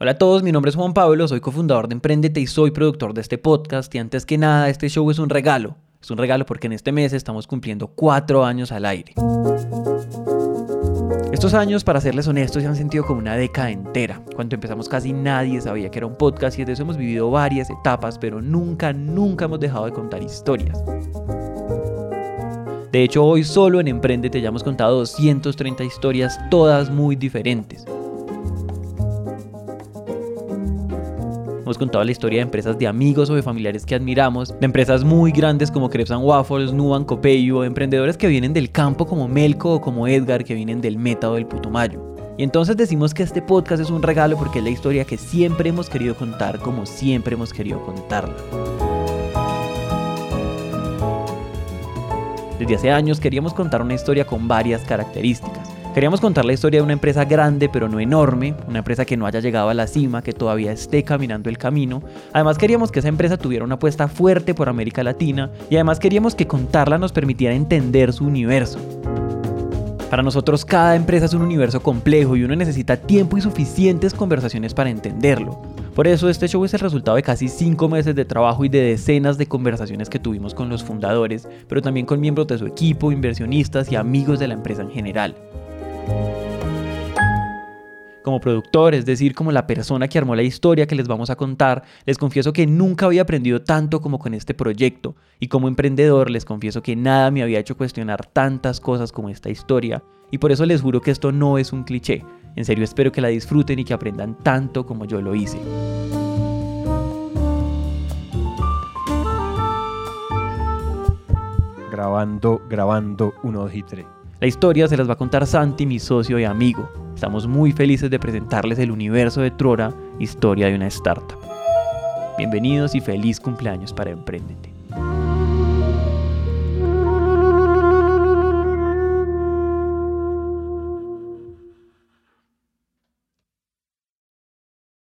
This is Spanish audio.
Hola a todos, mi nombre es Juan Pablo, soy cofundador de Emprendete y soy productor de este podcast. Y antes que nada, este show es un regalo. Es un regalo porque en este mes estamos cumpliendo cuatro años al aire. Estos años, para serles honestos, se han sentido como una década entera. Cuando empezamos casi nadie sabía que era un podcast y de eso hemos vivido varias etapas, pero nunca, nunca hemos dejado de contar historias. De hecho, hoy solo en Emprendete ya hemos contado 230 historias, todas muy diferentes. Hemos contado la historia de empresas de amigos o de familiares que admiramos, de empresas muy grandes como Crepes Waffles, Nuban, Copeyo, emprendedores que vienen del campo como Melco o como Edgar que vienen del Meta o del Putumayo. Y entonces decimos que este podcast es un regalo porque es la historia que siempre hemos querido contar como siempre hemos querido contarla. Desde hace años queríamos contar una historia con varias características. Queríamos contar la historia de una empresa grande pero no enorme, una empresa que no haya llegado a la cima, que todavía esté caminando el camino. Además queríamos que esa empresa tuviera una apuesta fuerte por América Latina y además queríamos que contarla nos permitiera entender su universo. Para nosotros cada empresa es un universo complejo y uno necesita tiempo y suficientes conversaciones para entenderlo. Por eso este show es el resultado de casi 5 meses de trabajo y de decenas de conversaciones que tuvimos con los fundadores, pero también con miembros de su equipo, inversionistas y amigos de la empresa en general. Como productor, es decir, como la persona que armó la historia que les vamos a contar, les confieso que nunca había aprendido tanto como con este proyecto, y como emprendedor les confieso que nada me había hecho cuestionar tantas cosas como esta historia, y por eso les juro que esto no es un cliché. En serio espero que la disfruten y que aprendan tanto como yo lo hice. Grabando, grabando, 1, 2 y 3. La historia se las va a contar Santi, mi socio y amigo. Estamos muy felices de presentarles el universo de Trora, historia de una startup. Bienvenidos y feliz cumpleaños para Emprendete.